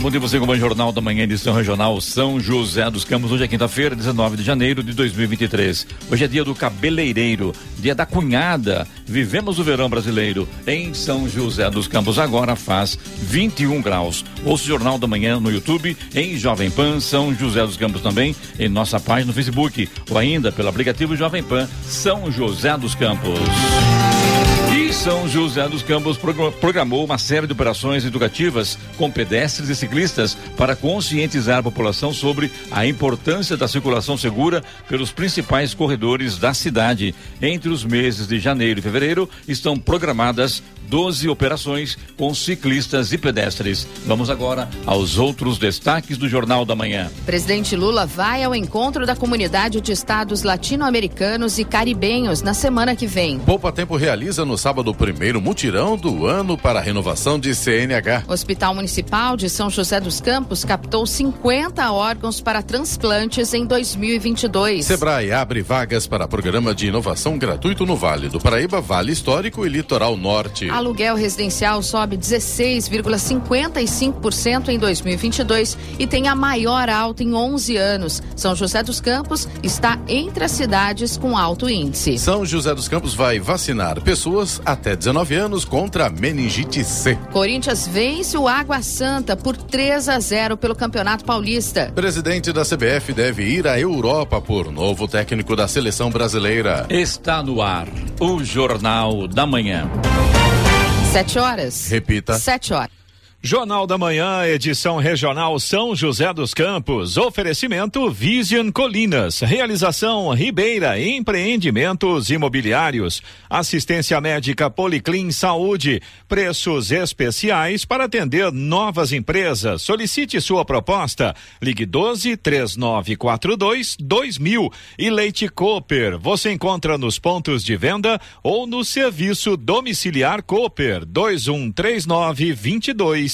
Bom dia você com o Jornal da Manhã, edição regional São José dos Campos. Hoje é quinta-feira, 19 de janeiro de 2023. Hoje é dia do cabeleireiro, dia da cunhada. Vivemos o verão brasileiro em São José dos Campos. Agora faz 21 graus. Ouça o Jornal da Manhã no YouTube, em Jovem Pan São José dos Campos também, em nossa página no Facebook ou ainda pelo aplicativo Jovem Pan São José dos Campos. São José dos Campos programou uma série de operações educativas com pedestres e ciclistas para conscientizar a população sobre a importância da circulação segura pelos principais corredores da cidade. Entre os meses de janeiro e fevereiro estão programadas 12 operações com ciclistas e pedestres. Vamos agora aos outros destaques do Jornal da Manhã. Presidente Lula vai ao encontro da comunidade de estados latino-americanos e caribenhos na semana que vem. Poupa Tempo realiza no sábado o primeiro mutirão do ano para a renovação de CNH. Hospital Municipal de São José dos Campos captou 50 órgãos para transplantes em 2022. Sebrae abre vagas para programa de inovação gratuito no Vale do Paraíba, Vale Histórico e Litoral Norte. Aluguel residencial sobe 16,55% em 2022 e tem a maior alta em 11 anos. São José dos Campos está entre as cidades com alto índice. São José dos Campos vai vacinar pessoas até 19 anos contra a meningite C. Corinthians vence o Água Santa por 3 a 0 pelo Campeonato Paulista. Presidente da CBF deve ir à Europa por novo técnico da seleção brasileira. Está no ar o Jornal da Manhã. Sete horas. Repita. Sete horas. Jornal da Manhã, edição regional São José dos Campos. Oferecimento Vision Colinas. Realização Ribeira Empreendimentos Imobiliários. Assistência médica Policlin Saúde. Preços especiais para atender novas empresas. Solicite sua proposta. Ligue 12 3942 2000. E Leite Cooper. Você encontra nos pontos de venda ou no serviço domiciliar Cooper 2139 22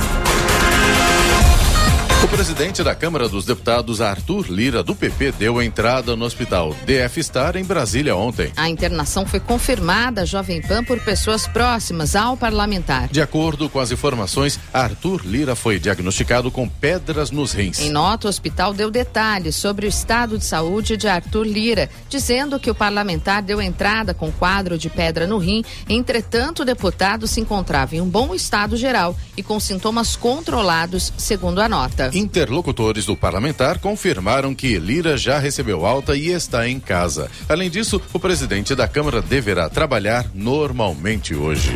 O presidente da Câmara dos Deputados, Arthur Lira, do PP, deu entrada no hospital DF Star em Brasília ontem. A internação foi confirmada Jovem Pan por pessoas próximas ao parlamentar. De acordo com as informações, Arthur Lira foi diagnosticado com pedras nos rins. Em nota, o hospital deu detalhes sobre o estado de saúde de Arthur Lira, dizendo que o parlamentar deu entrada com quadro de pedra no rim. Entretanto, o deputado se encontrava em um bom estado geral e com sintomas controlados, segundo a nota. Interlocutores do parlamentar confirmaram que Lira já recebeu alta e está em casa. Além disso, o presidente da Câmara deverá trabalhar normalmente hoje.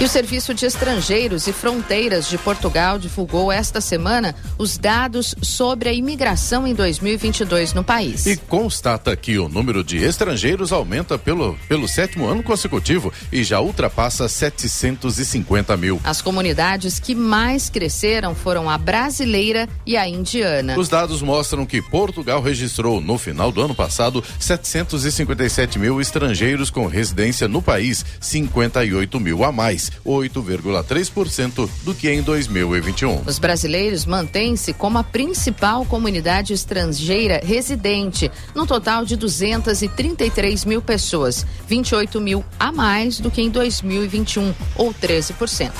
E o Serviço de Estrangeiros e Fronteiras de Portugal divulgou esta semana os dados sobre a imigração em 2022 no país. E constata que o número de estrangeiros aumenta pelo, pelo sétimo ano consecutivo e já ultrapassa 750 mil. As comunidades que mais cresceram foram a brasileira e a indiana. Os dados mostram que Portugal registrou no final do ano passado 757 mil estrangeiros com residência no país, 58 mil a mais. 8,3% do que em 2021. Os brasileiros mantêm-se como a principal comunidade estrangeira residente, no total de 233 mil pessoas, 28 mil a mais do que em 2021, ou 13%.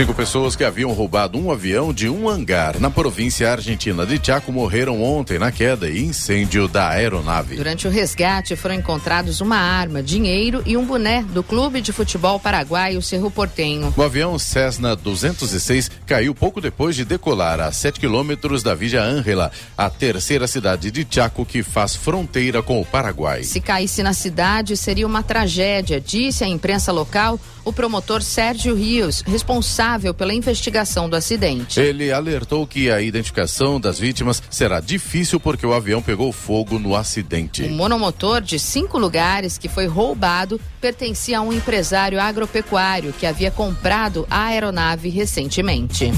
Cinco pessoas que haviam roubado um avião de um hangar na província argentina de Chaco morreram ontem na queda e incêndio da aeronave. Durante o resgate foram encontrados uma arma, dinheiro e um boné do clube de futebol paraguaio Cerro Portenho. O avião Cessna 206 caiu pouco depois de decolar a 7 quilômetros da Villa Ángela, a terceira cidade de Chaco que faz fronteira com o Paraguai. Se caísse na cidade, seria uma tragédia, disse a imprensa local o promotor Sérgio Rios, responsável pela investigação do acidente. Ele alertou que a identificação das vítimas será difícil porque o avião pegou fogo no acidente. O monomotor de cinco lugares que foi roubado pertencia a um empresário agropecuário que havia comprado a aeronave recentemente.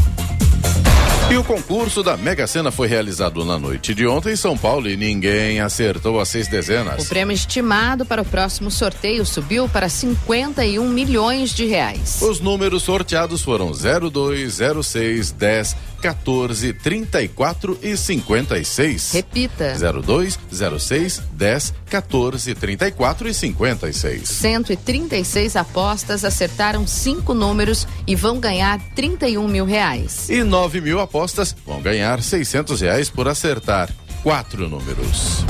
E o concurso da Mega Sena foi realizado na noite de ontem em São Paulo e ninguém acertou as seis dezenas. O prêmio estimado para o próximo sorteio subiu para 51 milhões de reais. Os números sorteados foram 02, 06, 10, 14, 34 e 56. Repita. 02, 06, 10, 14, 34 e 56. 136 apostas acertaram cinco números e vão ganhar 31 mil reais. E 9 mil apostas vão ganhar 600 reais por acertar quatro números.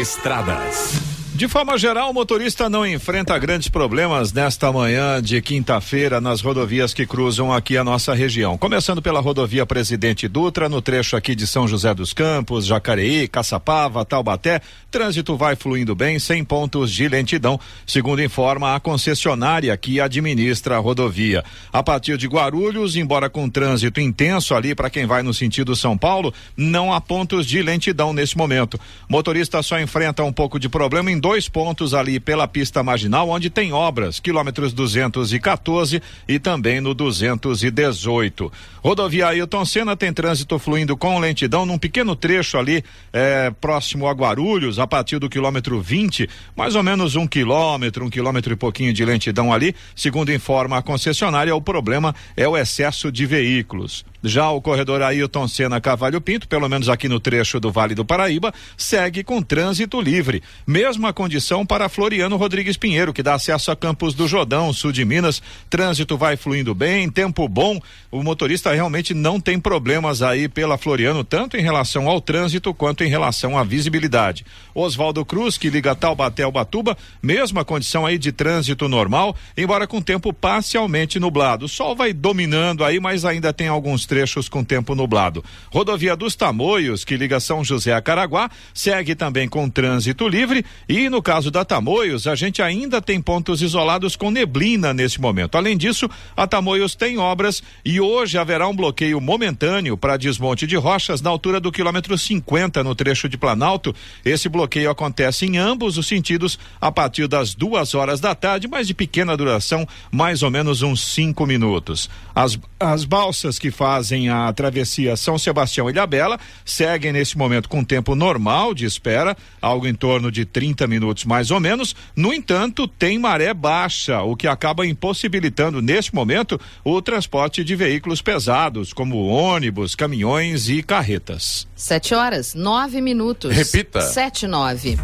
Estradas. De forma geral, o motorista não enfrenta grandes problemas nesta manhã de quinta-feira nas rodovias que cruzam aqui a nossa região. Começando pela rodovia Presidente Dutra, no trecho aqui de São José dos Campos, Jacareí, Caçapava, Taubaté, trânsito vai fluindo bem, sem pontos de lentidão, segundo informa a concessionária que administra a rodovia. A partir de Guarulhos, embora com trânsito intenso ali para quem vai no sentido São Paulo, não há pontos de lentidão nesse momento. Motorista só enfrenta um pouco de problema em dois pontos ali pela pista marginal, onde tem obras, quilômetros 214 e também no 218. Rodovia Ailton Senna tem trânsito fluindo com lentidão num pequeno trecho ali eh, próximo a Guarulhos, a partir do quilômetro 20, mais ou menos um quilômetro, um quilômetro e pouquinho de lentidão ali. Segundo informa a concessionária, o problema é o excesso de veículos. Já o corredor Ailton Senna Cavalho Pinto, pelo menos aqui no trecho do Vale do Paraíba, segue com trânsito livre. Mesma condição para Floriano Rodrigues Pinheiro, que dá acesso a Campos do Jordão, sul de Minas. Trânsito vai fluindo bem, tempo bom. O motorista realmente não tem problemas aí pela Floriano, tanto em relação ao trânsito quanto em relação à visibilidade. Oswaldo Cruz, que liga Taubaté ao Batuba, mesma condição aí de trânsito normal, embora com tempo parcialmente nublado. O sol vai dominando aí, mas ainda tem alguns trechos com tempo nublado. Rodovia dos Tamoios, que liga São José a Caraguá, segue também com trânsito livre e no caso da Tamoios, a gente ainda tem pontos isolados com neblina nesse momento. Além disso, a Tamoios tem obras e hoje haverá um bloqueio momentâneo para desmonte de rochas na altura do quilômetro 50 no trecho de Planalto. Esse bloqueio acontece em ambos os sentidos a partir das duas horas da tarde, mas de pequena duração, mais ou menos uns cinco minutos. As, as balsas que fazem a travessia São Sebastião e Ilhabela seguem nesse momento com tempo normal de espera, algo em torno de 30 minutos mais ou menos. No entanto, tem maré baixa, o que acaba impossibilitando neste momento o transporte de veículos pesados, como ônibus, caminhões e carretas. Sete horas, nove minutos. Repita. Sete, nove.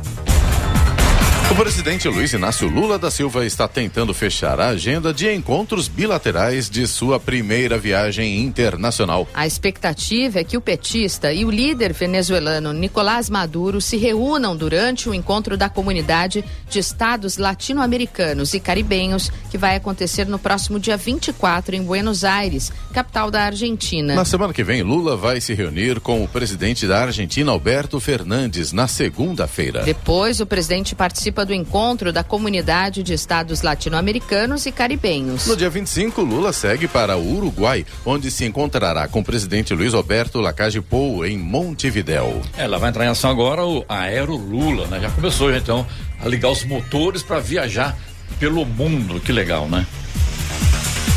O presidente Luiz Inácio Lula da Silva está tentando fechar a agenda de encontros bilaterais de sua primeira viagem internacional. A expectativa é que o petista e o líder venezuelano Nicolás Maduro se reúnam durante o encontro da comunidade de estados latino-americanos e caribenhos, que vai acontecer no próximo dia 24 em Buenos Aires, capital da Argentina. Na semana que vem, Lula vai se reunir com o presidente da Argentina, Alberto Fernandes, na segunda-feira. Depois, o presidente participa do encontro da comunidade de estados latino-americanos e caribenhos. No dia 25, Lula segue para o Uruguai, onde se encontrará com o presidente Luiz Alberto Lacage Pou em Montevidéu. Ela vai entrar em ação agora o Aero Lula, né? Já começou então a ligar os motores para viajar pelo mundo. Que legal, né?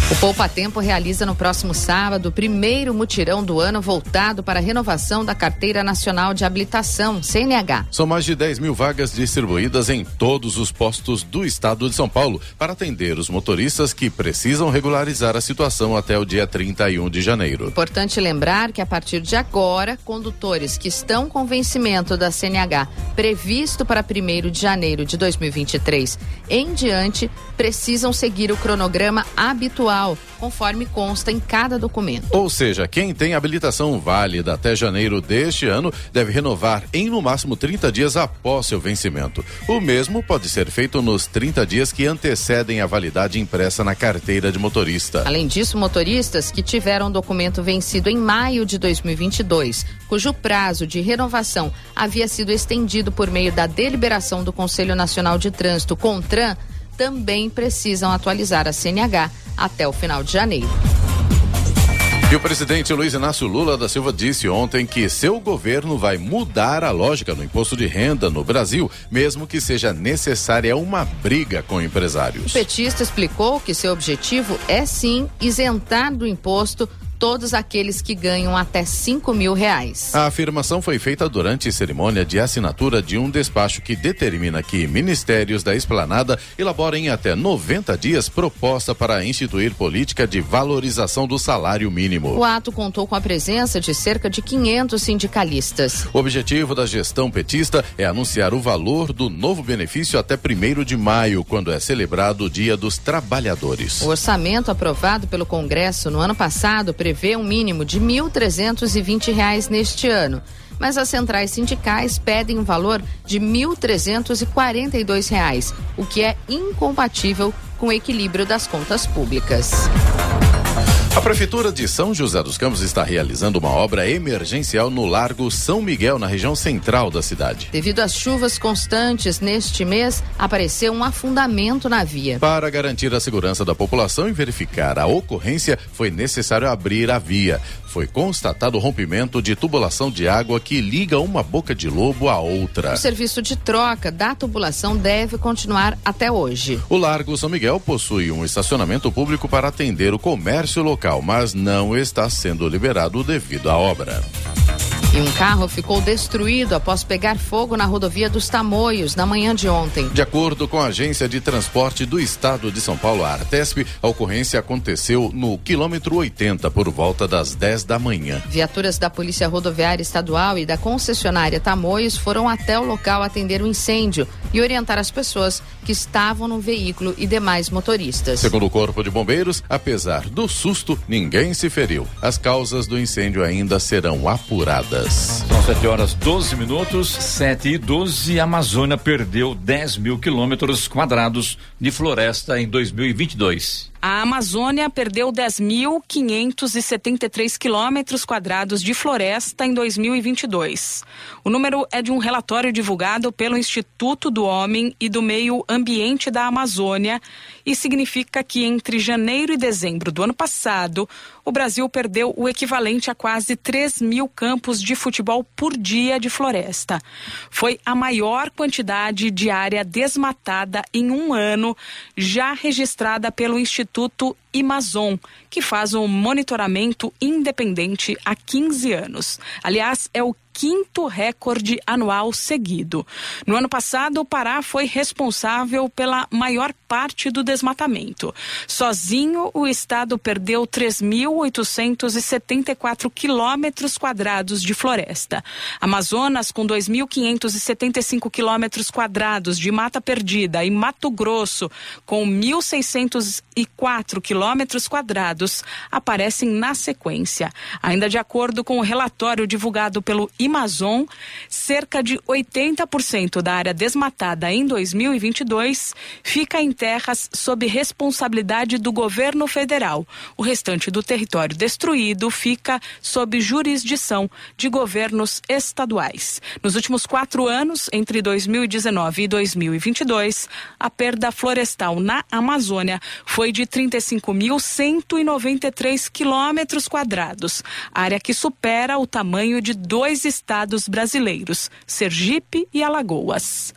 O Poupa Tempo realiza no próximo sábado o primeiro mutirão do ano voltado para a renovação da Carteira Nacional de Habilitação, CNH. São mais de 10 mil vagas distribuídas em todos os postos do estado de São Paulo para atender os motoristas que precisam regularizar a situação até o dia 31 de janeiro. Importante lembrar que a partir de agora, condutores que estão com vencimento da CNH previsto para 1 de janeiro de 2023 em diante precisam seguir o cronograma habitual conforme consta em cada documento. Ou seja, quem tem habilitação válida até janeiro deste ano deve renovar em no máximo 30 dias após seu vencimento. O mesmo pode ser feito nos 30 dias que antecedem a validade impressa na carteira de motorista. Além disso, motoristas que tiveram documento vencido em maio de 2022, cujo prazo de renovação havia sido estendido por meio da deliberação do Conselho Nacional de Trânsito, CONTRAN, também precisam atualizar a CNH até o final de janeiro. E o presidente Luiz Inácio Lula da Silva disse ontem que seu governo vai mudar a lógica no imposto de renda no Brasil, mesmo que seja necessária uma briga com empresários. O petista explicou que seu objetivo é sim isentar do imposto todos aqueles que ganham até cinco mil reais. A afirmação foi feita durante cerimônia de assinatura de um despacho que determina que ministérios da esplanada elaborem até 90 dias proposta para instituir política de valorização do salário mínimo. O ato contou com a presença de cerca de 500 sindicalistas. O objetivo da gestão petista é anunciar o valor do novo benefício até 1 de maio, quando é celebrado o Dia dos Trabalhadores. O orçamento aprovado pelo Congresso no ano passado prevê um mínimo de R$ 1.320 neste ano, mas as centrais sindicais pedem um valor de R$ 1.342, o que é incompatível com o equilíbrio das contas públicas. A Prefeitura de São José dos Campos está realizando uma obra emergencial no Largo São Miguel, na região central da cidade. Devido às chuvas constantes neste mês, apareceu um afundamento na via. Para garantir a segurança da população e verificar a ocorrência, foi necessário abrir a via. Foi constatado o rompimento de tubulação de água que liga uma boca de lobo à outra. O serviço de troca da tubulação deve continuar até hoje. O Largo São Miguel possui um estacionamento público para atender o comércio local, mas não está sendo liberado devido à obra. E um carro ficou destruído após pegar fogo na rodovia dos Tamoios na manhã de ontem. De acordo com a Agência de Transporte do Estado de São Paulo, a Artesp, a ocorrência aconteceu no quilômetro 80 por volta das 10 da manhã. Viaturas da Polícia Rodoviária Estadual e da concessionária Tamoios foram até o local atender o incêndio e orientar as pessoas que estavam no veículo e demais motoristas. Segundo o Corpo de Bombeiros, apesar do susto, ninguém se feriu. As causas do incêndio ainda serão apuradas. São 7 horas 12 minutos, 7 e 12. A Amazônia perdeu 10 mil quilômetros quadrados de floresta em 2022. A Amazônia perdeu 10.573 quilômetros quadrados de floresta em 2022. O número é de um relatório divulgado pelo Instituto do Homem e do Meio Ambiente da Amazônia e significa que entre janeiro e dezembro do ano passado, o Brasil perdeu o equivalente a quase 3 mil campos de futebol por dia de floresta. Foi a maior quantidade de área desmatada em um ano já registrada pelo Instituto Instituto Amazon, que faz um monitoramento independente há 15 anos. Aliás, é o quinto recorde anual seguido. No ano passado, o Pará foi responsável pela maior parte do desmatamento. Sozinho, o estado perdeu 3.874 quilômetros quadrados de floresta. Amazonas, com 2.575 quilômetros quadrados de mata perdida, e Mato Grosso, com 1.604 quilômetros quadrados, aparecem na sequência. Ainda de acordo com o relatório divulgado pelo Amazon, cerca de 80% da área desmatada em 2022 fica em terras sob responsabilidade do governo federal. O restante do território destruído fica sob jurisdição de governos estaduais. Nos últimos quatro anos, entre 2019 e 2022, a perda florestal na Amazônia foi de 35.193 quilômetros quadrados, área que supera o tamanho de dois estados brasileiros, Sergipe e Alagoas.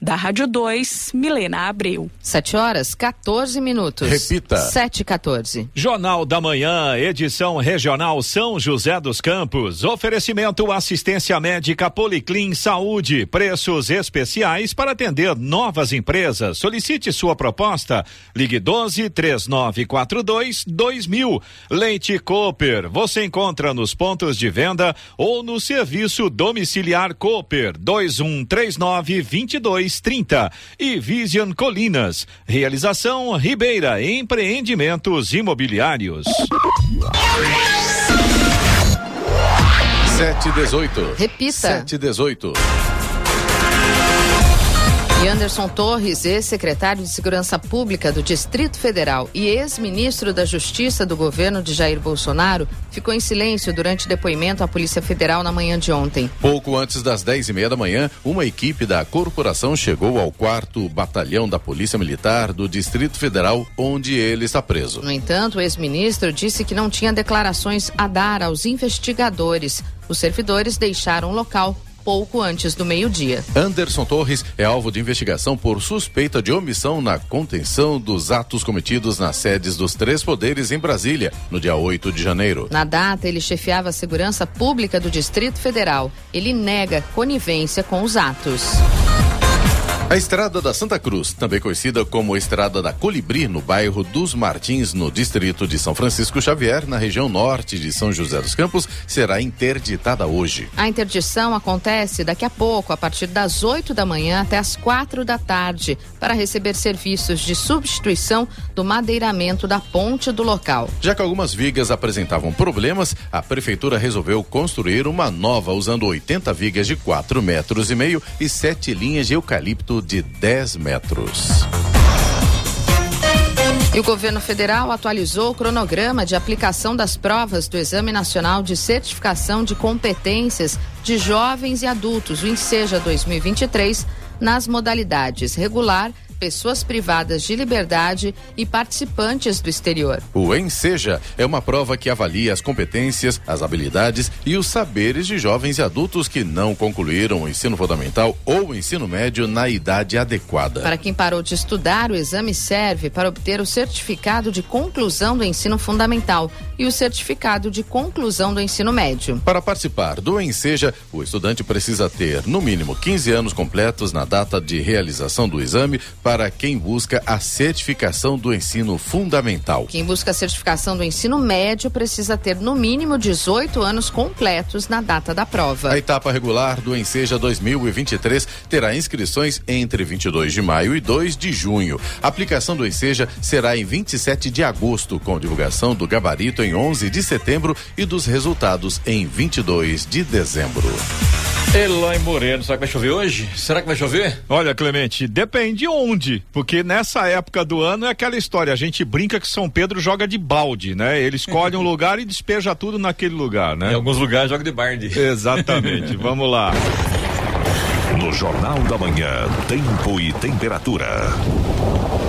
Da Rádio 2, Milena Abreu. 7 horas 14 minutos. Repita. 7 e 14. Jornal da Manhã, edição regional São José dos Campos. Oferecimento assistência médica Policlin Saúde. Preços especiais para atender novas empresas. Solicite sua proposta. Ligue 12 3942 2000. Leite Cooper. Você encontra nos pontos de venda ou no serviço domiciliar Cooper 2139 22 30 e Vision Colinas. Realização Ribeira Empreendimentos Imobiliários. Sete dezoito. Repita. Sete dezoito. E Anderson Torres, ex-secretário de Segurança Pública do Distrito Federal e ex-ministro da Justiça do governo de Jair Bolsonaro, ficou em silêncio durante depoimento à Polícia Federal na manhã de ontem. Pouco antes das 10 e meia da manhã, uma equipe da corporação chegou ao quarto batalhão da Polícia Militar do Distrito Federal, onde ele está preso. No entanto, o ex-ministro disse que não tinha declarações a dar aos investigadores. Os servidores deixaram o local pouco antes do meio-dia. Anderson Torres é alvo de investigação por suspeita de omissão na contenção dos atos cometidos nas sedes dos três poderes em Brasília, no dia 8 de janeiro. Na data, ele chefiava a segurança pública do Distrito Federal. Ele nega conivência com os atos. A Estrada da Santa Cruz, também conhecida como Estrada da Colibri, no bairro dos Martins, no distrito de São Francisco Xavier, na região norte de São José dos Campos, será interditada hoje. A interdição acontece daqui a pouco, a partir das 8 da manhã até as quatro da tarde, para receber serviços de substituição do madeiramento da ponte do local. Já que algumas vigas apresentavam problemas, a prefeitura resolveu construir uma nova usando 80 vigas de 4 metros e meio e sete linhas de eucalipto de 10 metros. E o governo federal atualizou o cronograma de aplicação das provas do Exame Nacional de Certificação de Competências de Jovens e Adultos, o INSEJA 2023, nas modalidades regular, pessoas privadas de liberdade e participantes do exterior. O Enseja é uma prova que avalia as competências, as habilidades e os saberes de jovens e adultos que não concluíram o ensino fundamental ou o ensino médio na idade adequada. Para quem parou de estudar, o exame serve para obter o certificado de conclusão do ensino fundamental e o certificado de conclusão do ensino médio. Para participar do Enseja, o estudante precisa ter, no mínimo, 15 anos completos na data de realização do exame para quem busca a certificação do ensino fundamental. Quem busca a certificação do ensino médio precisa ter no mínimo 18 anos completos na data da prova. A etapa regular do Enseja 2023 terá inscrições entre 22 de maio e 2 de junho. A aplicação do Enseja será em 27 de agosto, com divulgação do gabarito em 11 de setembro e dos resultados em 22 de dezembro. Eloy Moreno, será que vai chover hoje? Será que vai chover? Olha, Clemente, depende onde, porque nessa época do ano é aquela história, a gente brinca que São Pedro joga de balde, né? Ele escolhe um lugar e despeja tudo naquele lugar, né? Em alguns lugares joga de barde. Exatamente, vamos lá. No Jornal da Manhã, tempo e temperatura.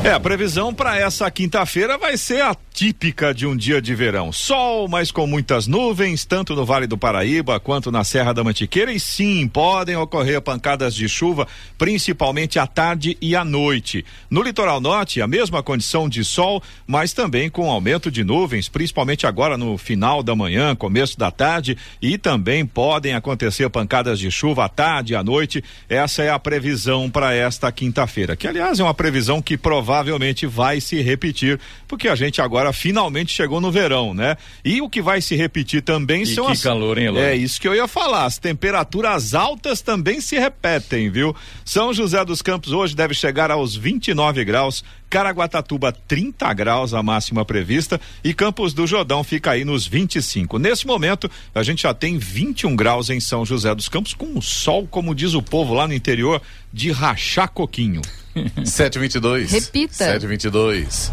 É, a previsão para essa quinta-feira vai ser a típica de um dia de verão. Sol, mas com muitas nuvens, tanto no Vale do Paraíba quanto na Serra da Mantiqueira. E sim, podem ocorrer pancadas de chuva, principalmente à tarde e à noite. No litoral norte, a mesma condição de sol, mas também com aumento de nuvens, principalmente agora no final da manhã, começo da tarde. E também podem acontecer pancadas de chuva à tarde e à noite. Essa é a previsão para esta quinta-feira, que aliás é uma previsão que provavelmente vai se repetir, porque a gente agora finalmente chegou no verão, né? E o que vai se repetir também E são que as calor, hein? É isso que eu ia falar. As temperaturas altas também se repetem, viu? São José dos Campos hoje deve chegar aos 29 graus, Caraguatatuba 30 graus a máxima prevista e Campos do Jordão fica aí nos 25. Nesse momento, a gente já tem 21 graus em São José dos Campos com o sol, como diz o povo lá no interior, de rachar coquinho. 722. Repita. 722.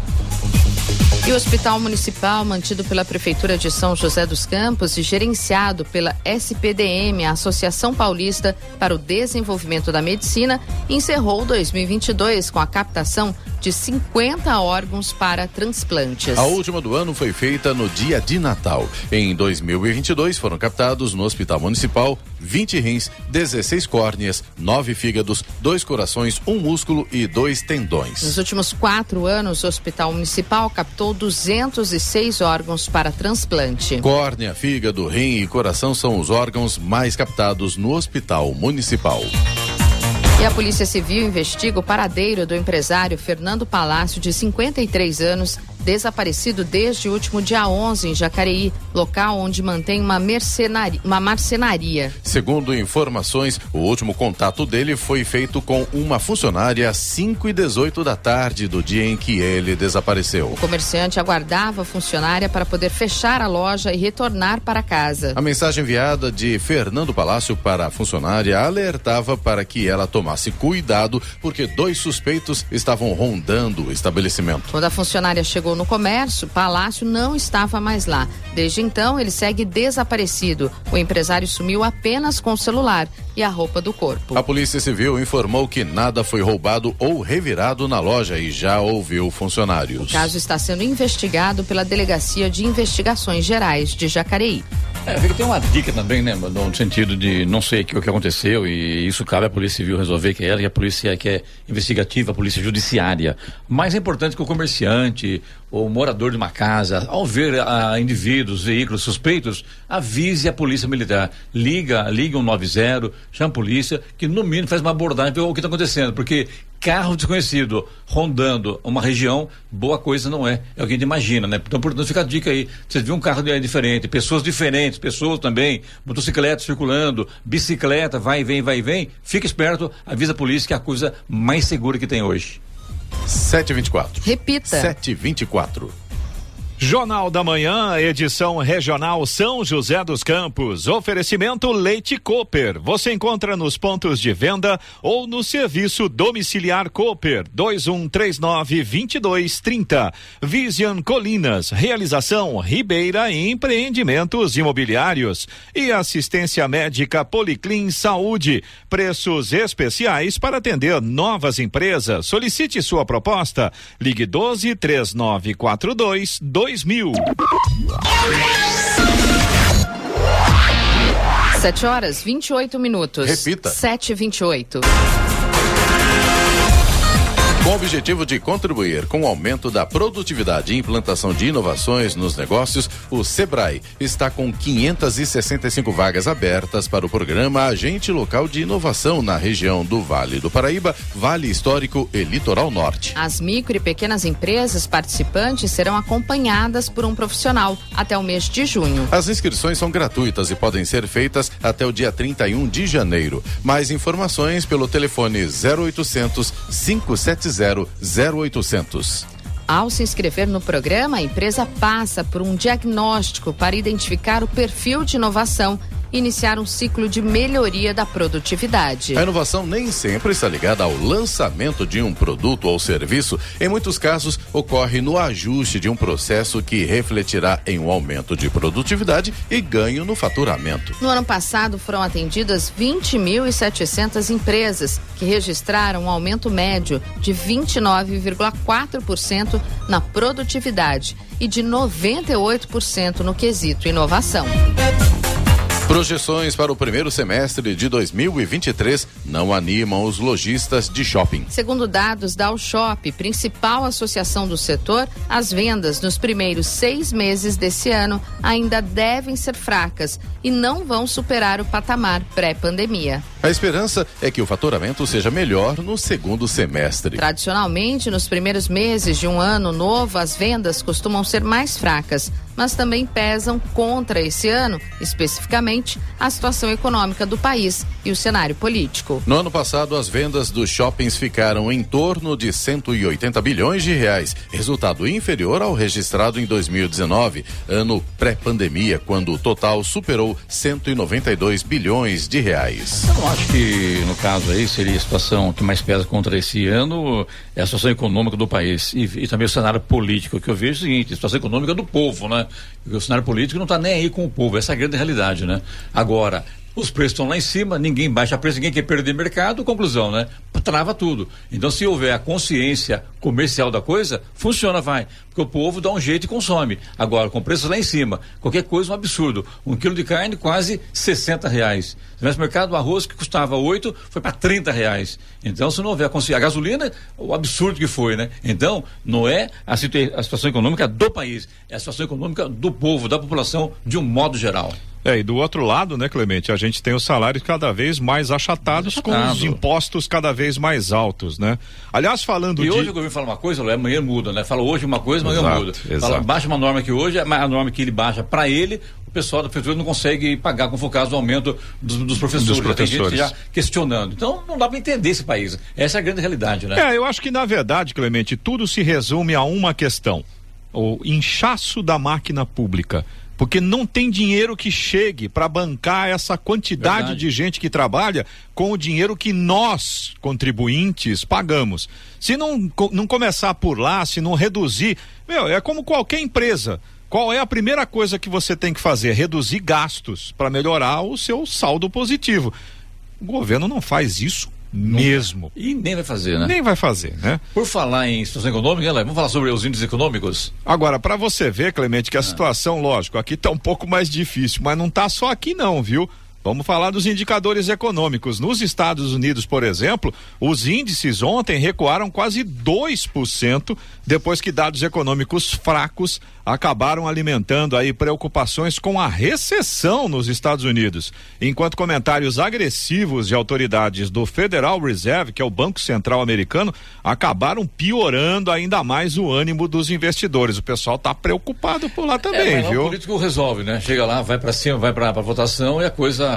E o Hospital Municipal, mantido pela Prefeitura de São José dos Campos e gerenciado pela SPDM, a Associação Paulista para o Desenvolvimento da Medicina, encerrou 2022 com a captação de 50 órgãos para transplantes. A última do ano foi feita no dia de Natal. Em 2022 foram captados no Hospital Municipal 20 rins, 16 córneas, 9 fígados, 2 corações, um músculo e dois tendões. Nos últimos quatro anos, o Hospital Municipal captou 206 órgãos para transplante. Córnea, fígado, rim e coração são os órgãos mais captados no Hospital Municipal. E a Polícia Civil investiga o paradeiro do empresário Fernando Palácio, de 53 anos, desaparecido desde o último dia 11 em Jacareí, local onde mantém uma, mercenaria, uma marcenaria. Segundo informações, o último contato dele foi feito com uma funcionária às 5 e 18 da tarde do dia em que ele desapareceu. O comerciante aguardava a funcionária para poder fechar a loja e retornar para casa. A mensagem enviada de Fernando Palácio para a funcionária alertava para que ela tomasse cuidado, porque dois suspeitos estavam rondando o estabelecimento. Quando a funcionária chegou no comércio, Palácio não estava mais lá. Desde então, ele segue desaparecido. O empresário sumiu apenas com o celular e a roupa do corpo. A Polícia Civil informou que nada foi roubado ou revirado na loja e já ouviu funcionários. O caso está sendo investigado pela Delegacia de Investigações Gerais de Jacareí. É, tem uma dica também, né, no sentido de não sei o que, aconteceu e isso cabe à Polícia Civil resolver, que é ela, que a polícia que é investigativa, a polícia judiciária. Mais importante que o comerciante, ou morador de uma casa, ao ver a, indivíduos, veículos suspeitos, avise a polícia militar. Liga, liga 190, chama a polícia, que no mínimo faz uma abordagem para o que está acontecendo, porque carro desconhecido rondando uma região, boa coisa não é. É o que a gente imagina, né? Então, portanto, fica a dica aí. Você viu um carro diferente, pessoas diferentes, pessoas também, motocicletas circulando, bicicleta, vai e vem, vai e vem. Fica esperto, avisa a polícia que é a coisa mais segura que tem hoje. 724. Repita. 724. Jornal da Manhã, edição regional São José dos Campos. Oferecimento Leite Cooper. Você encontra nos pontos de venda ou no serviço domiciliar Cooper 2139 2230. Vision Colinas. Realização Ribeira Empreendimentos Imobiliários e assistência médica Policlin Saúde. Preços especiais para atender novas empresas. Solicite sua proposta. Ligue 12 3942 2000. Sete horas, 28 minutos. Repita. Sete e vinte e oito. Com o objetivo de contribuir com o aumento da produtividade e implantação de inovações nos negócios, o Sebrae está com 565 vagas abertas para o programa Agente Local de Inovação na região do Vale do Paraíba, Vale Histórico e Litoral Norte. As micro e pequenas empresas participantes serão acompanhadas por um profissional até o mês de junho. As inscrições são gratuitas e podem ser feitas até o dia 31 de janeiro. Mais informações pelo telefone 0800 570 0800. Ao se inscrever no programa, a empresa passa por um diagnóstico para identificar o perfil de inovação iniciar um ciclo de melhoria da produtividade. A inovação nem sempre está ligada ao lançamento de um produto ou serviço. Em muitos casos, ocorre no ajuste de um processo que refletirá em um aumento de produtividade e ganho no faturamento. No ano passado, foram atendidas 20.700 empresas que registraram um aumento médio de 29,4% na produtividade e de 98% no quesito inovação. Projeções para o primeiro semestre de 2023 não animam os lojistas de shopping. Segundo dados da Shop, principal associação do setor, as vendas nos primeiros seis meses desse ano ainda devem ser fracas e não vão superar o patamar pré-pandemia. A esperança é que o faturamento seja melhor no segundo semestre. Tradicionalmente, nos primeiros meses de um ano novo, as vendas costumam ser mais fracas, mas também pesam contra esse ano, especificamente a situação econômica do país e o cenário político. No ano passado, as vendas dos shoppings ficaram em torno de 180 bilhões de reais, resultado inferior ao registrado em 2019, ano pré-pandemia, quando o total superou 192 bilhões de reais. Eu acho que no caso aí seria a situação que mais pesa contra esse ano é a situação econômica do país e, e também o cenário político que eu vejo é o seguinte, a situação econômica do povo, né? o cenário político não está nem aí com o povo, essa é a grande realidade, né? Agora, os preços estão lá em cima, ninguém baixa preço, ninguém quer perder mercado, conclusão, né? Trava tudo. Então, se houver a consciência comercial da coisa, funciona, vai. Porque o povo dá um jeito e consome. Agora, com preços lá em cima, qualquer coisa é um absurdo. Um quilo de carne, quase 60 reais. Tivesse mercado, o arroz que custava 8, foi para 30 reais. Então, se não houver a consciência, a gasolina, o absurdo que foi, né? Então, não é a, situa a situação econômica do país, é a situação econômica do povo, da população, de um modo geral. É, e do outro lado, né, Clemente, a gente tem os salários cada vez mais achatados com os impostos cada vez mais altos, né? Aliás, falando e de... hoje o governo fala uma coisa, amanhã muda, né? Fala hoje uma coisa, amanhã Exato, muda. exato. Fala, baixa uma norma que hoje, mas a norma que ele baixa para ele, o pessoal da prefeitura não consegue pagar com focados do aumento dos, dos professores. Dos Já tem professores. gente já questionando. Então não dá para entender esse país. Essa é a grande realidade, né? É, eu acho que na verdade, Clemente, tudo se resume a uma questão: o inchaço da máquina pública. Porque não tem dinheiro que chegue para bancar essa quantidade Verdade. de gente que trabalha com o dinheiro que nós, contribuintes, pagamos. Se não, não começar por lá, se não reduzir, meu, é como qualquer empresa. Qual é a primeira coisa que você tem que fazer? Reduzir gastos para melhorar o seu saldo positivo. O governo não faz isso mesmo. E nem vai fazer, né? Nem vai fazer, né? Por falar em situação econômica, vamos falar sobre os índices econômicos? Agora, para você ver, Clemente, Ah. que a situação, lógico, aqui tá um pouco mais difícil, mas não tá só aqui não, viu? Vamos falar dos indicadores econômicos. Nos Estados Unidos, por exemplo, os índices ontem recuaram quase 2% depois que dados econômicos fracos acabaram alimentando aí preocupações com a recessão nos Estados Unidos. Enquanto comentários agressivos de autoridades do Federal Reserve, que é o Banco Central americano, acabaram piorando ainda mais o ânimo dos investidores. O pessoal tá preocupado por lá também, é, mas viu? O político resolve, né? Chega lá, vai para cima, vai para votação e a coisa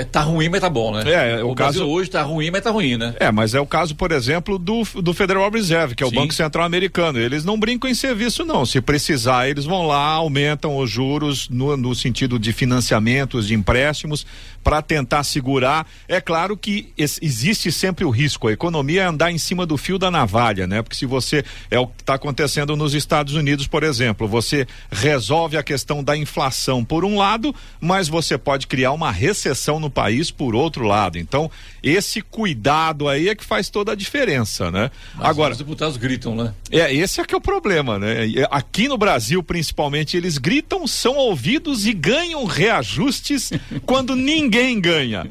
é, tá ruim, mas tá bom, né? É, o o Brasil caso- hoje tá ruim, mas tá ruim, né? É, mas é o caso, por exemplo, do, do Federal Reserve, que é o Sim. Banco Central Americano. Eles não brincam em serviço, não. Se precisar, eles vão lá, aumentam os juros no, no sentido de financiamentos, de empréstimos, para tentar segurar. É claro que es- existe sempre o risco. A economia é andar em cima do fio da navalha, né? Porque se você. É o que está acontecendo nos Estados Unidos, por exemplo. Você resolve a questão da inflação por um lado, mas você pode criar uma recessão no país por outro lado. Então, esse cuidado aí é que faz toda a diferença, né? Mas Agora, os deputados gritam, né? é, esse é que é o problema, né? E, Aqui no Brasil, principalmente, eles gritam, são ouvidos e ganham reajustes quando ninguém ganha.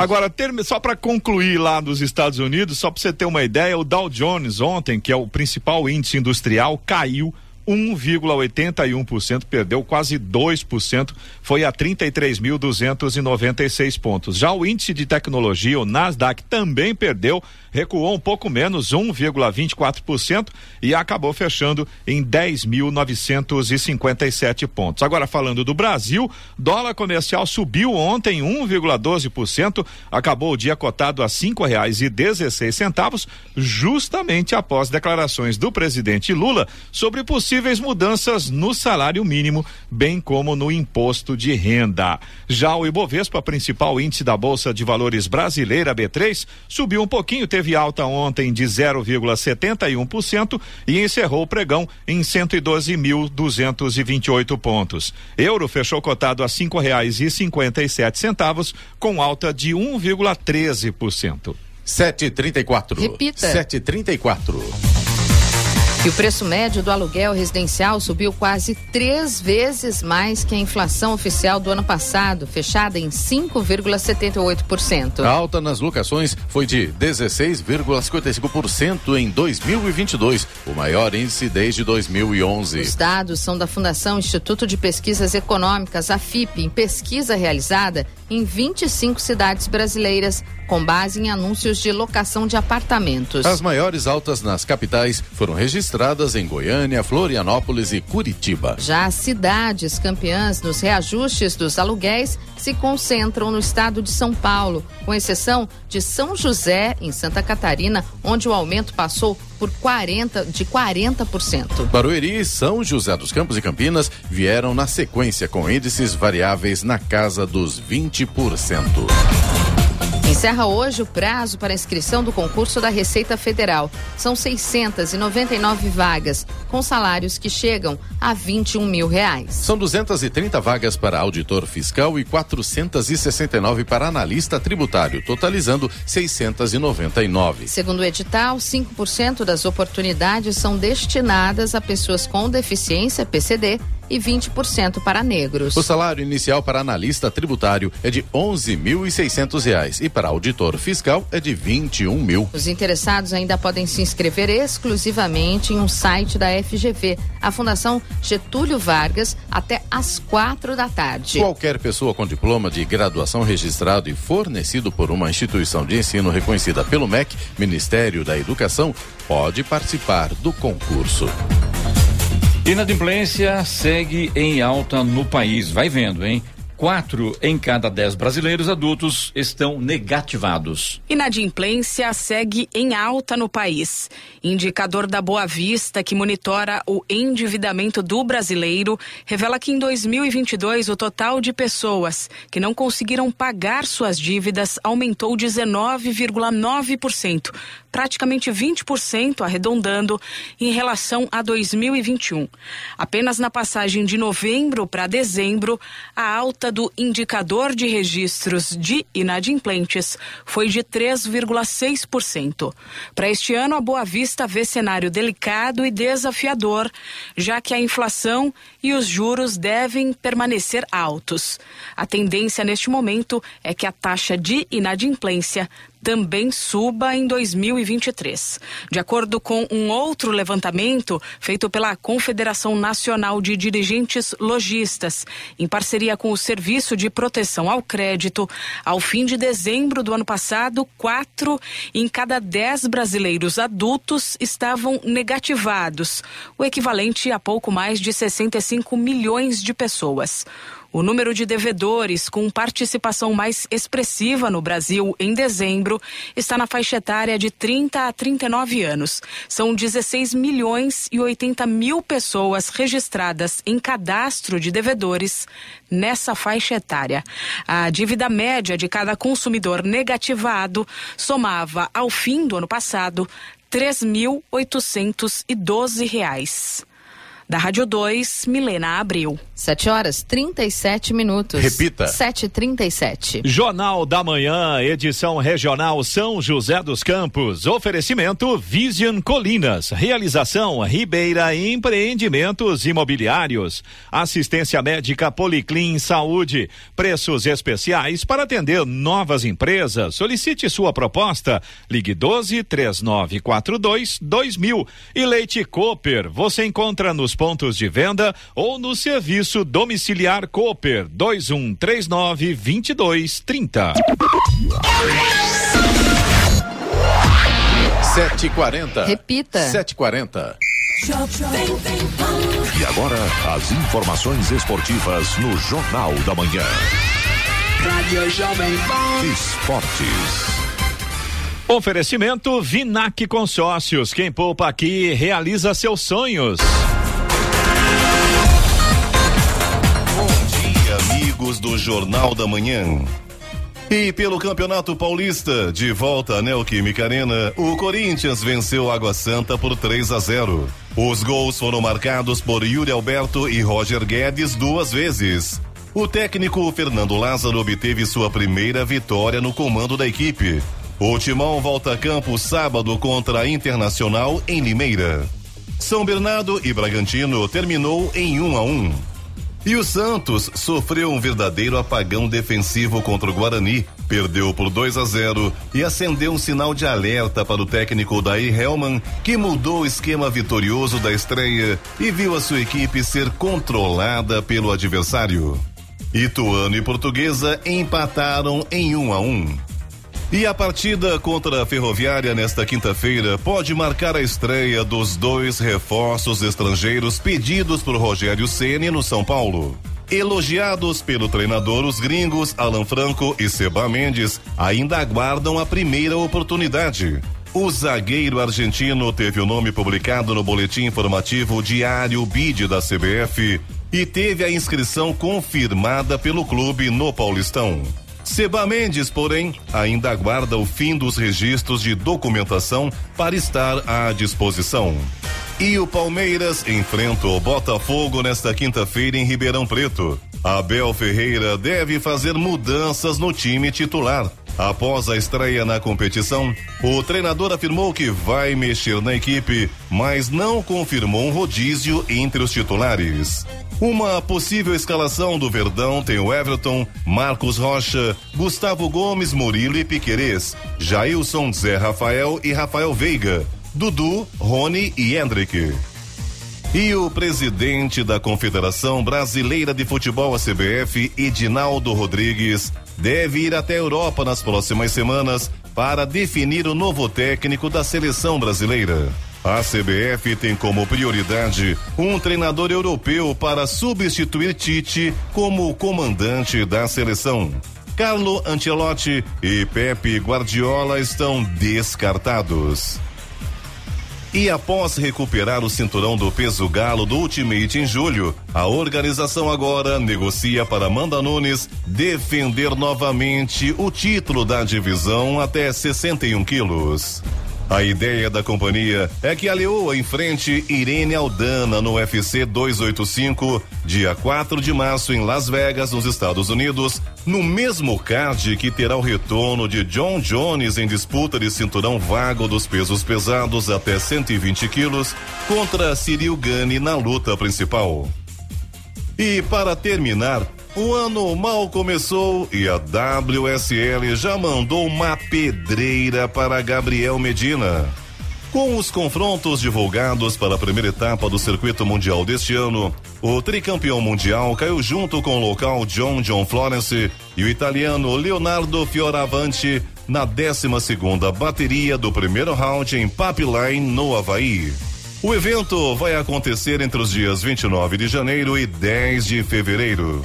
Agora, termi- só para concluir lá nos Estados Unidos, só para você ter uma ideia, o Dow Jones ontem, que é o principal índice industrial, caiu 1,81%, perdeu quase 2%, foi a 33.296 pontos. Já o índice de tecnologia, o Nasdaq, também perdeu, recuou um pouco menos, 1,24%, e acabou fechando em 10.957 pontos. Agora, falando do Brasil, dólar comercial subiu ontem 1,12%, acabou o dia cotado a cinco reais e dezesseis centavos, justamente após declarações do presidente Lula sobre possíveis mudanças no salário mínimo, bem como no imposto de renda. Já o Ibovespa, principal índice da Bolsa de Valores brasileira B3, subiu um pouquinho, teve alta ontem de 0,71% e encerrou o pregão em 112.228 pontos. Euro fechou cotado a cinco reais e cinquenta e sete centavos, com alta de 1,13%. 734. Repita. 734. E o preço médio do aluguel residencial subiu quase três vezes mais que a inflação oficial do ano passado, fechada em 5,78%. A alta nas locações foi de 16,55% em 2022, o maior índice desde 2011. Os dados são da Fundação Instituto de Pesquisas Econômicas, a FIP, em pesquisa realizada em 25 cidades brasileiras, com base em anúncios de locação de apartamentos. As maiores altas nas capitais foram registradas em Goiânia, Florianópolis e Curitiba. Já as cidades campeãs nos reajustes dos aluguéis se concentram no estado de São Paulo, com exceção de São José, em Santa Catarina, onde o aumento passou por 40 de 40%. Barueri, São José dos Campos e Campinas vieram na sequência com índices variáveis na casa dos 20%. Encerra hoje o prazo para inscrição do concurso da Receita Federal. São 699 vagas, com salários que chegam a 21 mil reais. São 230 vagas para auditor fiscal e 469 para analista tributário, totalizando 699. Segundo o edital, 5% das oportunidades são destinadas a pessoas com deficiência PCD e 20% para negros. O salário inicial para analista tributário é de R$ 11.600 e para auditor fiscal é de 21 mil. Os interessados ainda podem se inscrever exclusivamente em um site da FGV, a Fundação Getúlio Vargas, até às quatro da tarde. Qualquer pessoa com diploma de graduação registrado e fornecido por uma instituição de ensino reconhecida pelo MEC, Ministério da Educação, pode participar do concurso. Inadimplência segue em alta no país. Vai vendo, hein? Quatro em cada dez brasileiros adultos estão negativados. Inadimplência segue em alta no país. Indicador da Boa Vista, que monitora o endividamento do brasileiro, revela que em 2022 o total de pessoas que não conseguiram pagar suas dívidas aumentou 19,9%, praticamente 20% arredondando em relação a 2021. Apenas na passagem de novembro para dezembro, a alta do indicador de registros de inadimplentes foi de 3,6%. Para este ano, a Boa Vista vê cenário delicado e desafiador, já que a inflação e os juros devem permanecer altos. A tendência neste momento é que a taxa de inadimplência também suba em 2023. De acordo com um outro levantamento feito pela Confederação Nacional de Dirigentes Logistas, em parceria com o Serviço de Proteção ao Crédito, ao fim de dezembro do ano passado, quatro em cada dez brasileiros adultos estavam negativados, o equivalente a pouco mais de 65 milhões de pessoas. O número de devedores com participação mais expressiva no Brasil em dezembro está na faixa etária de 30 a 39 anos. São 16 milhões e 80 mil pessoas registradas em cadastro de devedores nessa faixa etária. A dívida média de cada consumidor negativado somava, ao fim do ano passado, R$ 3.812. Da Rádio 2, Milena Abril. 7 horas 37 minutos. Repita. 7h37. Jornal da Manhã, edição regional São José dos Campos. Oferecimento Vision Colinas. Realização Ribeira Empreendimentos Imobiliários. Assistência médica Policlin Saúde. Preços especiais para atender novas empresas. Solicite sua proposta. Ligue 12 3942 2000. E Leite Cooper. Você encontra nos pontos de venda ou no serviço domiciliar Cooper 2139 2230. 7h40. Repita. 7h40. E agora, as informações esportivas no Jornal da Manhã. Rádio Jovem Pan. Esportes. Oferecimento Vinac Consórcios. Quem poupa aqui realiza seus sonhos. Amigos do Jornal da Manhã. E pelo Campeonato Paulista, de volta à Neoquímica Arena, o Corinthians venceu Água Santa por 3 a 0. Os gols foram marcados por Yuri Alberto e Roger Guedes duas vezes. O técnico Fernando Lázaro obteve sua primeira vitória no comando da equipe. O Timão volta a campo sábado contra a Internacional em Limeira. São Bernardo e Bragantino terminou em 1 a 1. E o Santos sofreu um verdadeiro apagão defensivo contra o Guarani, perdeu por 2 a 0 e acendeu um sinal de alerta para o técnico Daí Helman, que mudou o esquema vitorioso da estreia e viu a sua equipe ser controlada pelo adversário. Ituano e Portuguesa empataram em 1 a 1. E a partida contra a Ferroviária nesta quinta-feira pode marcar a estreia dos dois reforços estrangeiros pedidos por Rogério Ceni no São Paulo. Elogiados pelo treinador, os gringos Alan Franco e Seba Mendes ainda aguardam a primeira oportunidade. O zagueiro argentino teve o nome publicado no boletim informativo diário BID da CBF e teve a inscrição confirmada pelo clube no Paulistão. Seba Mendes, porém, ainda aguarda o fim dos registros de documentação para estar à disposição. E o Palmeiras enfrenta o Botafogo nesta quinta-feira em Ribeirão Preto. Abel Ferreira deve fazer mudanças no time titular. Após a estreia na competição, o treinador afirmou que vai mexer na equipe, mas não confirmou um rodízio entre os titulares. Uma possível escalação do Verdão tem o Everton, Marcos Rocha, Gustavo Gomes, Murilo e Piquerez, Jailson, Zé Rafael e Rafael Veiga, Dudu, Rony e Hendrick. E o presidente da Confederação Brasileira de Futebol, a CBF, Edinaldo Rodrigues, deve ir até a Europa nas próximas semanas para definir o novo técnico da seleção brasileira. A CBF tem como prioridade um treinador europeu para substituir Tite como comandante da seleção. Carlo Ancelotti e Pepe Guardiola estão descartados. E após recuperar o cinturão do peso galo do Ultimate em julho, a organização agora negocia para Amanda Nunes defender novamente o título da divisão até 61 quilos. A ideia da companhia é que a Leoa enfrente Irene Aldana no UFC 285, dia 4 de março em Las Vegas, nos Estados Unidos, no mesmo card que terá o retorno de John Jones em disputa de cinturão vago dos pesos pesados até 120 quilos contra Cyril Gane na luta principal. E para terminar, o ano mal começou e a WSL já mandou uma pedreira para Gabriel Medina. Com os confrontos divulgados para a primeira etapa do circuito mundial deste ano, o tricampeão mundial caiu junto com o local John John Florence e o italiano Leonardo Fioravanti na 12 segunda bateria do primeiro round em Pipeline, no Havaí. O evento vai acontecer entre os dias 29 de janeiro e 10 de fevereiro.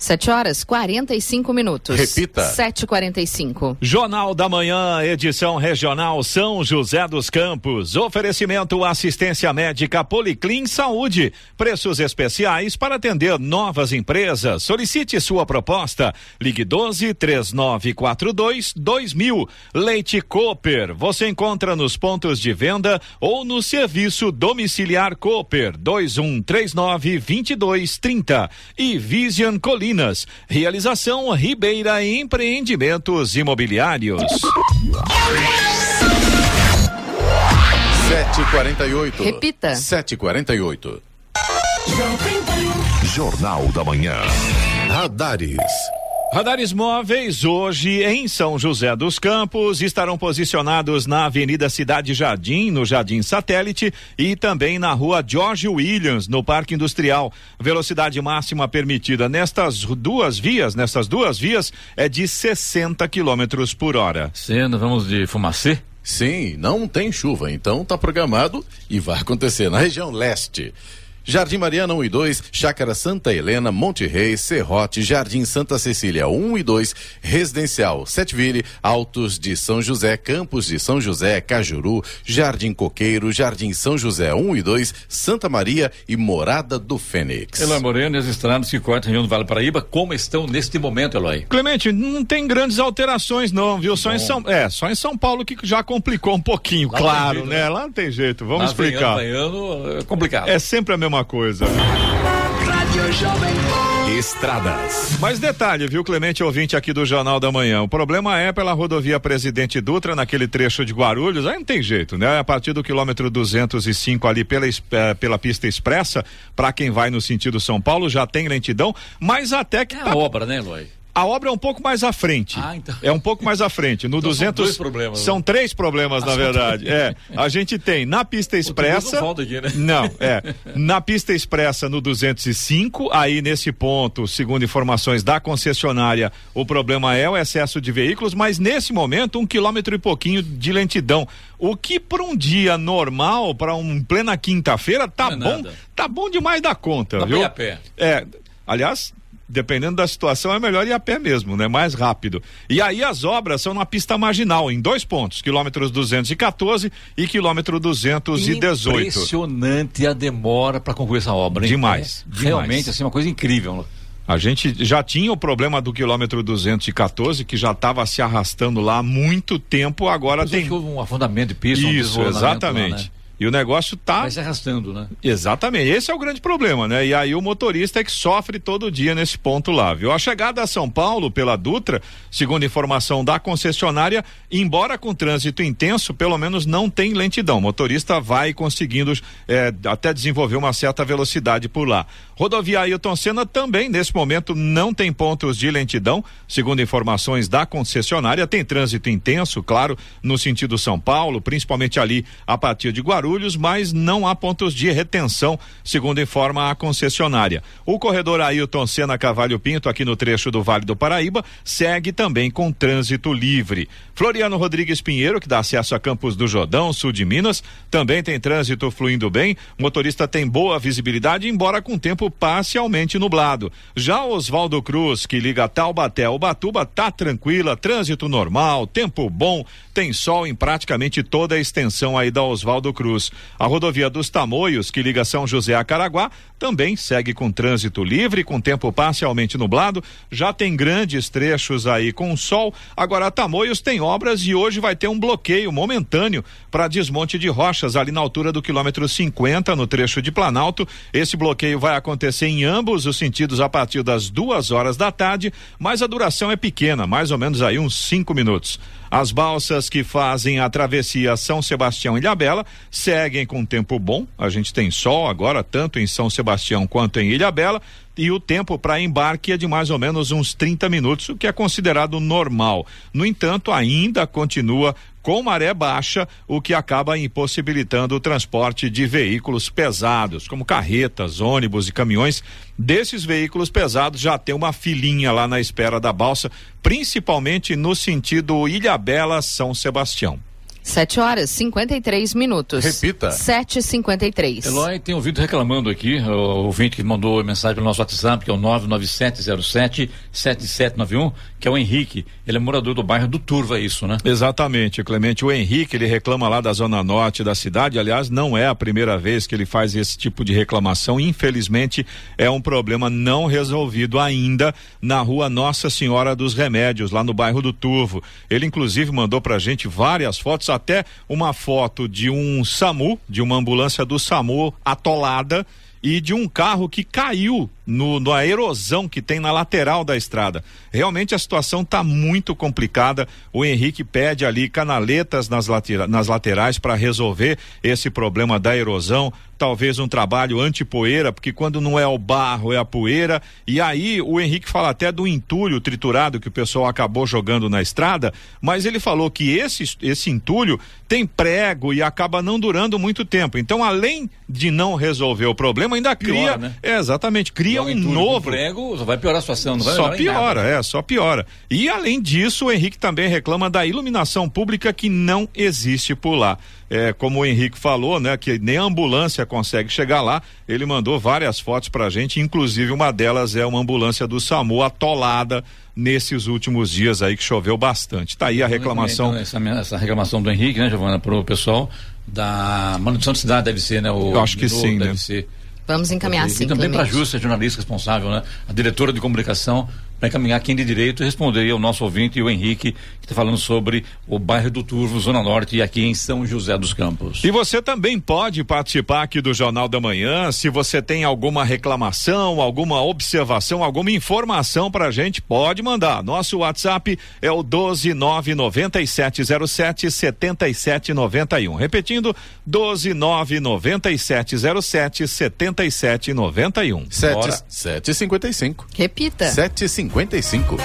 7 horas 45 minutos. Repita. 7h45. Jornal da Manhã, edição regional São José dos Campos. Oferecimento assistência médica Policlin Saúde. Preços especiais para atender novas empresas. Solicite sua proposta. Ligue 12 3942 2000. Leite Cooper. Você encontra nos pontos de venda ou no serviço domiciliar Cooper 2139 2230. E Vision Colinas. Realização Ribeira Empreendimentos Imobiliários. 7h48. Repita. 7h48. Jornal da Manhã. Radares. Radares móveis hoje em São José dos Campos estarão posicionados na Avenida Cidade Jardim, no Jardim Satélite e também na Rua George Williams, no Parque Industrial. Velocidade máxima permitida nestas duas vias, nessas duas vias, é de 60 quilômetros por hora. Sendo, vamos de fumacê? Sim, não tem chuva, então tá programado e vai acontecer na região leste. Jardim Mariana 1 e 2, Chácara Santa Helena, Monte Rei, Serrote, Jardim Santa Cecília 1 e 2, Residencial Setville, Altos de São José, Campos de São José, Cajuru, Jardim Coqueiro, Jardim São José 1 e 2, Santa Maria e Morada do Fênix. Eloy Moreno e as estradas que cortam a região do Vale Paraíba, como estão neste momento, Eloy? Clemente, não tem grandes alterações não, viu? Só em São, é, só em São Paulo que já complicou um pouquinho, Lá claro, jeito, né? né? Lá não tem jeito. Vamos Tá explicar. Venhando, venhando, é complicado. É sempre a mesma coisa. Rádio Jovem Pan. Estradas. Mas detalhe, viu, Clemente, ouvinte aqui do Jornal da Manhã. O problema é pela rodovia Presidente Dutra, naquele trecho de Guarulhos. Aí não tem jeito, né? A partir do quilômetro 205 ali pela, eh, pela pista expressa, para quem vai no sentido São Paulo, já tem lentidão, mas até que É tá- a obra, né, Eloy? A obra é um pouco mais à frente. Ah, então. É um pouco mais à frente. No Então são 200 dois problemas, né? São três problemas, na são verdade. É, a gente tem na pista expressa. não aqui, né? Não, é. Na pista expressa no 205, aí nesse ponto, segundo informações da concessionária, o problema é o excesso de veículos, mas nesse momento um quilômetro e pouquinho de lentidão. O que para um dia normal, para um plena quinta-feira, tá é bom, nada. tá bom demais da conta, Dá pra viu? a pé. É, Aliás, dependendo da situação, é melhor ir a pé mesmo, né? Mais rápido. E aí as obras são na pista marginal, em dois pontos, quilômetros 214 e quilômetro 218. Impressionante a demora para concluir essa obra, hein? Demais, É, demais. Realmente, assim, uma coisa incrível. A gente já tinha o problema do quilômetro 214, que já estava se arrastando lá há muito tempo, agora Mas tem. houve um afundamento de pista, um Isso, desmoronamento exatamente. lá, né? E o negócio tá. Vai se arrastando, né? Exatamente, esse é o grande problema, né? E aí o motorista é que sofre todo dia nesse ponto lá, viu? A chegada a São Paulo pela Dutra, segundo informação da concessionária, embora com trânsito intenso, pelo menos não tem lentidão. O motorista vai conseguindo eh, até desenvolver uma certa velocidade por lá. Rodovia Ailton Senna também, nesse momento, não tem pontos de lentidão, segundo informações da concessionária. Tem trânsito intenso, claro, no sentido São Paulo, principalmente ali a partir de Guarulhos, mas não há pontos de retenção, segundo informa a concessionária. O corredor Ailton Senna Cavalho Pinto, aqui no trecho do Vale do Paraíba, segue também com trânsito livre. Floriano Rodrigues Pinheiro, que dá acesso a Campos do Jordão, sul de Minas, também tem trânsito fluindo bem. O motorista tem boa visibilidade, embora com tempo parcialmente nublado. Já Oswaldo Cruz, que liga Taubaté ao Batuba, tá tranquila, trânsito normal, tempo bom, tem sol em praticamente toda a extensão aí da Oswaldo Cruz. A rodovia dos Tamoios, que liga São José a Caraguá, também segue com trânsito livre, com tempo parcialmente nublado. Já tem grandes trechos aí com sol. Agora, Tamoios tem obras e hoje vai ter um bloqueio momentâneo para desmonte de rochas ali na altura do quilômetro 50, no trecho de Planalto. Esse bloqueio vai acontecer em ambos os sentidos a partir das duas horas da tarde, mas a duração é pequena, mais ou menos aí uns cinco minutos. As balsas que fazem a travessia São Sebastião e Ilhabela seguem com tempo bom. A gente tem sol agora, tanto em São Sebastião quanto em Ilhabela. E o tempo para embarque é de mais ou menos uns 30 minutos, o que é considerado normal. No entanto, ainda continua com maré baixa, o que acaba impossibilitando o transporte de veículos pesados, como carretas, ônibus e caminhões. Desses veículos pesados já tem uma filinha lá na espera da balsa, principalmente no sentido Ilhabela-São Sebastião. 7 horas 53 minutos. Repita. 7h53. Eloy tem ouvido reclamando aqui, o ouvinte que mandou mensagem pelo nosso WhatsApp, que é o 99707-7791, que é o Henrique. Ele é morador do bairro do Turva, é isso, né? Exatamente, Clemente. O Henrique, ele reclama lá da zona norte da cidade. Aliás, não é a primeira vez que ele faz esse tipo de reclamação. Infelizmente, é um problema não resolvido ainda na rua Nossa Senhora dos Remédios, lá no bairro do Turvo. Ele, inclusive, mandou pra gente várias fotos, até uma foto de um SAMU, de uma ambulância do SAMU atolada e de um carro que caiu no, na erosão que tem na lateral da estrada. Realmente a situação está muito complicada. O Henrique pede ali canaletas nas, latera, nas laterais para resolver esse problema da erosão. Talvez um trabalho anti-poeira, porque quando não é o barro, é a poeira. E aí o Henrique fala até do entulho triturado que o pessoal acabou jogando na estrada, mas ele falou que esse, esse entulho tem prego e acaba não durando muito tempo. Então, além de não resolver o problema, ainda cria. Piora, né? É, exatamente, cria um novo. prego, só vai piorar a situação, não vai Só piora, é, só piora. E além disso, o Henrique também reclama da iluminação pública que não existe por lá. É, como o Henrique falou, né, que nem a ambulância consegue chegar lá, ele mandou várias fotos pra gente, inclusive uma delas é uma ambulância do SAMU atolada nesses últimos dias aí que choveu bastante. Tá aí a reclamação. Então, essa, essa reclamação do Henrique, né, Giovana, pro pessoal da manutenção da cidade deve ser, né? O Eu acho que sim, deve né? ser. Vamos encaminhar e sim, também para a. Justa, jornalista responsável, né? A diretora de comunicação, para encaminhar quem de direito e responder aí ao nosso ouvinte e o Henrique, que está falando sobre o bairro do Turvo, Zona Norte, e aqui em São José dos Campos. E você também pode participar aqui do Jornal da Manhã. Se você tem alguma reclamação, alguma observação, alguma informação pra gente, pode mandar. Nosso WhatsApp é o 1299707 7791. Repetindo, 1299707 7791. Sete, sete e cinquenta e cinco. Repita. Sete e cinquenta e cinco.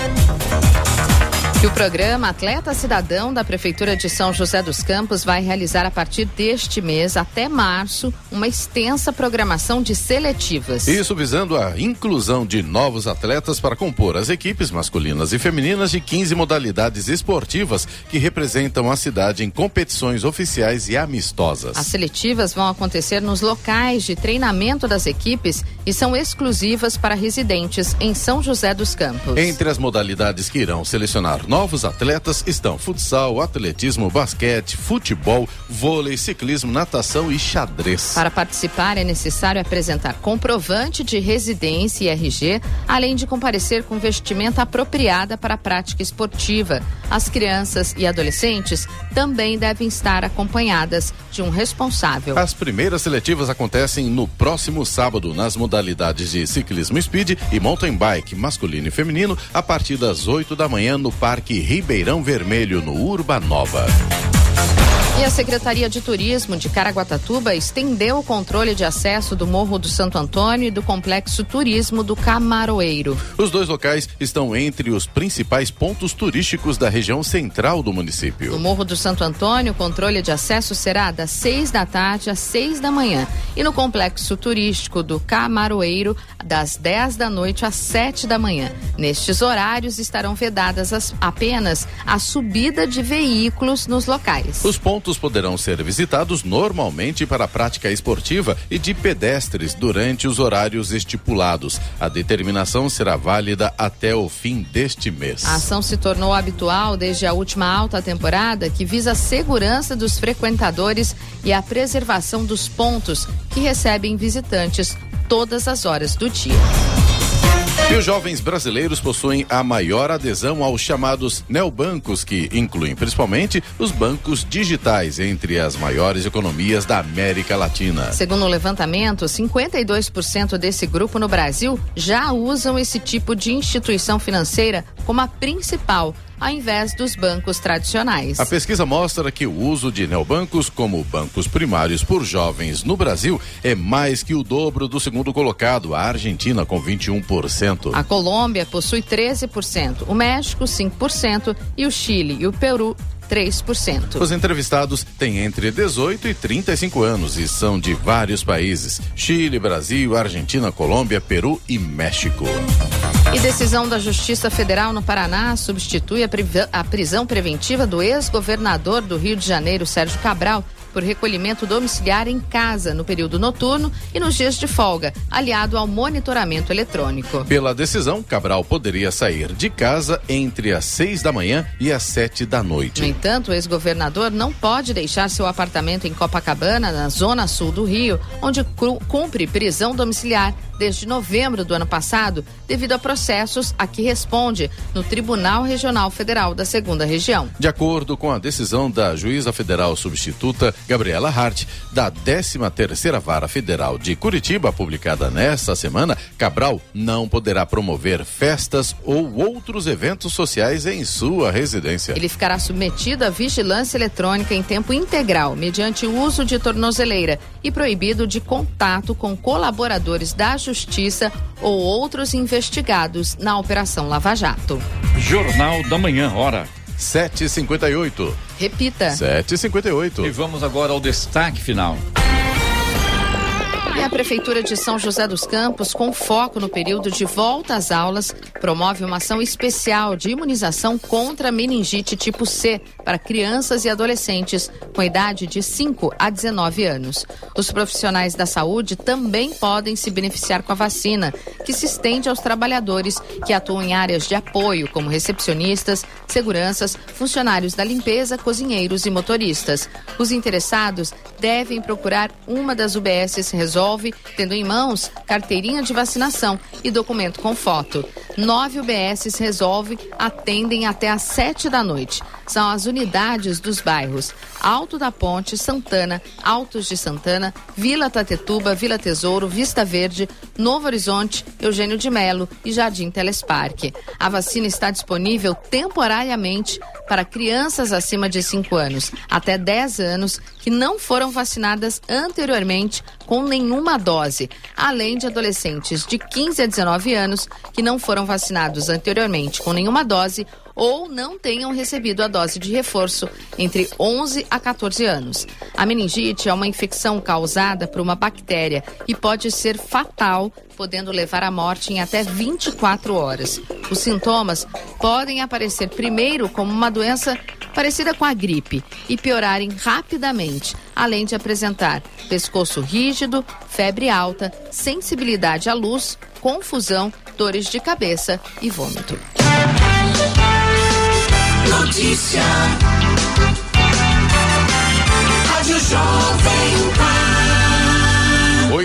Que o programa Atleta Cidadão da Prefeitura de São José dos Campos vai realizar a partir deste mês até março uma extensa programação de seletivas. Isso visando a inclusão de novos atletas para compor as equipes masculinas e femininas de 15 modalidades esportivas que representam a cidade em competições oficiais e amistosas. As seletivas vão acontecer nos locais de treinamento das equipes e são exclusivas para residentes em São José dos Campos. Entre as modalidades que irão selecionar novos atletas estão futsal, atletismo, basquete, futebol, vôlei, ciclismo, natação e xadrez. Para participar é necessário apresentar comprovante de residência e RG, além de comparecer com vestimenta apropriada para a prática esportiva. As crianças e adolescentes também devem estar acompanhadas de um responsável. As primeiras seletivas acontecem no próximo sábado nas modalidades de ciclismo speed e mountain bike masculino e feminino a partir das 8 da manhã no Parque Ribeirão Vermelho, no Urbanova. E a Secretaria de Turismo de Caraguatatuba estendeu o controle de acesso do Morro do Santo Antônio e do Complexo Turismo do Camaroeiro. Os dois locais estão entre os principais pontos turísticos da região central do município. No Morro do Santo Antônio, o controle de acesso será das seis da tarde às seis da manhã. E no Complexo Turístico do Camaroeiro, das 10 da noite às 7 da manhã. Nestes horários estarão vedadas as, apenas a subida de veículos nos locais. Os pontos poderão ser visitados normalmente para a prática esportiva e de pedestres durante os horários estipulados. A determinação será válida até o fim deste mês. A ação se tornou habitual desde a última alta temporada, que visa a segurança dos frequentadores e a preservação dos pontos que recebem visitantes todas as horas do dia. E os jovens brasileiros possuem a maior adesão aos chamados neobancos, que incluem principalmente os bancos digitais entre as maiores economias da América Latina. Segundo o levantamento, 52% desse grupo no Brasil já usam esse tipo de instituição financeira como a principal ao invés dos bancos tradicionais. A pesquisa mostra que o uso de neobancos como bancos primários por jovens no Brasil é mais que o dobro do segundo colocado, a Argentina com 21%. A Colômbia possui 13%, o México 5% e o Chile e o Peru 3%. Os entrevistados têm entre 18 e 35 anos e são de vários países: Chile, Brasil, Argentina, Colômbia, Peru e México. E decisão da Justiça Federal no Paraná substitui a, a prisão preventiva do ex-governador do Rio de Janeiro, Sérgio Cabral, por recolhimento domiciliar em casa no período noturno e nos dias de folga, aliado ao monitoramento eletrônico. Pela decisão, Cabral poderia sair de casa entre as seis da manhã e as sete da noite. No entanto, o ex-governador não pode deixar seu apartamento em Copacabana, na zona sul do Rio, onde cumpre prisão domiciliar desde novembro do ano passado, devido a processos a que responde no Tribunal Regional Federal da Segunda Região. De acordo com a decisão da juíza federal substituta Gabriela Hart, da 13 terceira Vara Federal de Curitiba, publicada nesta semana, Cabral não poderá promover festas ou outros eventos sociais em sua residência. Ele ficará submetido à vigilância eletrônica em tempo integral, mediante o uso de tornozeleira e proibido de contato com colaboradores da Justiça ou outros investigados na Operação Lava Jato. Jornal da Manhã, hora. 7h58. Repita. 7h58. E vamos agora ao destaque final. E a Prefeitura de São José dos Campos, com foco no período de volta às aulas, promove uma ação especial de imunização contra meningite tipo C para crianças e adolescentes com idade de 5 a 19 anos. Os profissionais da saúde também podem se beneficiar com a vacina, que se estende aos trabalhadores que atuam em áreas de apoio, como recepcionistas, seguranças, funcionários da limpeza, cozinheiros e motoristas. Os interessados devem procurar uma das UBSs Resolve, tendo em mãos carteirinha de vacinação e documento com foto. Nove UBSs Resolve atendem até às sete da noite. São as unidades dos bairros Alto da Ponte, Santana, Altos de Santana, Vila Tatetuba, Vila Tesouro, Vista Verde, Novo Horizonte, Eugênio de Melo e Jardim Telesparque. A vacina está disponível temporariamente para crianças acima de 5 anos, até 10 anos, que não foram vacinadas anteriormente com nenhuma dose, além de adolescentes de 15 a 19 anos que não foram vacinados anteriormente com nenhuma dose ou não tenham recebido a dose de reforço entre 11 a 14 anos. A meningite é uma infecção causada por uma bactéria e pode ser fatal, podendo levar à morte em até 24 horas. Os sintomas podem aparecer primeiro como uma doença parecida com a gripe e piorarem rapidamente, além de apresentar pescoço rígido, febre alta, sensibilidade à luz, confusão, dores de cabeça e vômito. Notícia. Rádio Jovem Pan.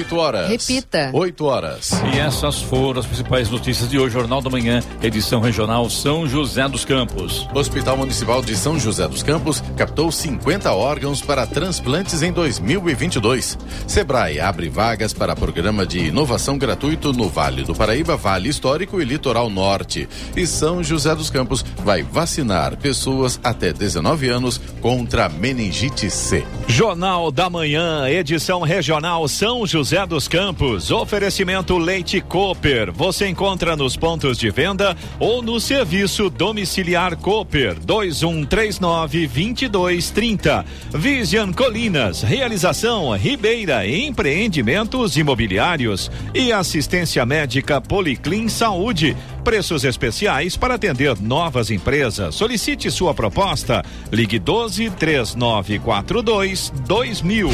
8 horas. Repita. 8 horas. E essas foram as principais notícias de hoje, Jornal da Manhã, edição regional São José dos Campos. Hospital Municipal de São José dos Campos captou 50 órgãos para transplantes em 2022. Sebrae abre vagas para programa de inovação gratuito no Vale do Paraíba, Vale Histórico e Litoral Norte. E São José dos Campos vai vacinar pessoas até 19 anos contra meningite C. Jornal da Manhã, edição regional São José dos Campos. Oferecimento Leite Cooper. Você encontra nos pontos de venda ou no serviço domiciliar Cooper 2139 2230. Vision Colinas. Realização Ribeira Empreendimentos Imobiliários e assistência médica Policlin Saúde. Preços especiais para atender novas empresas. Solicite sua proposta. Ligue 12 3942 2000.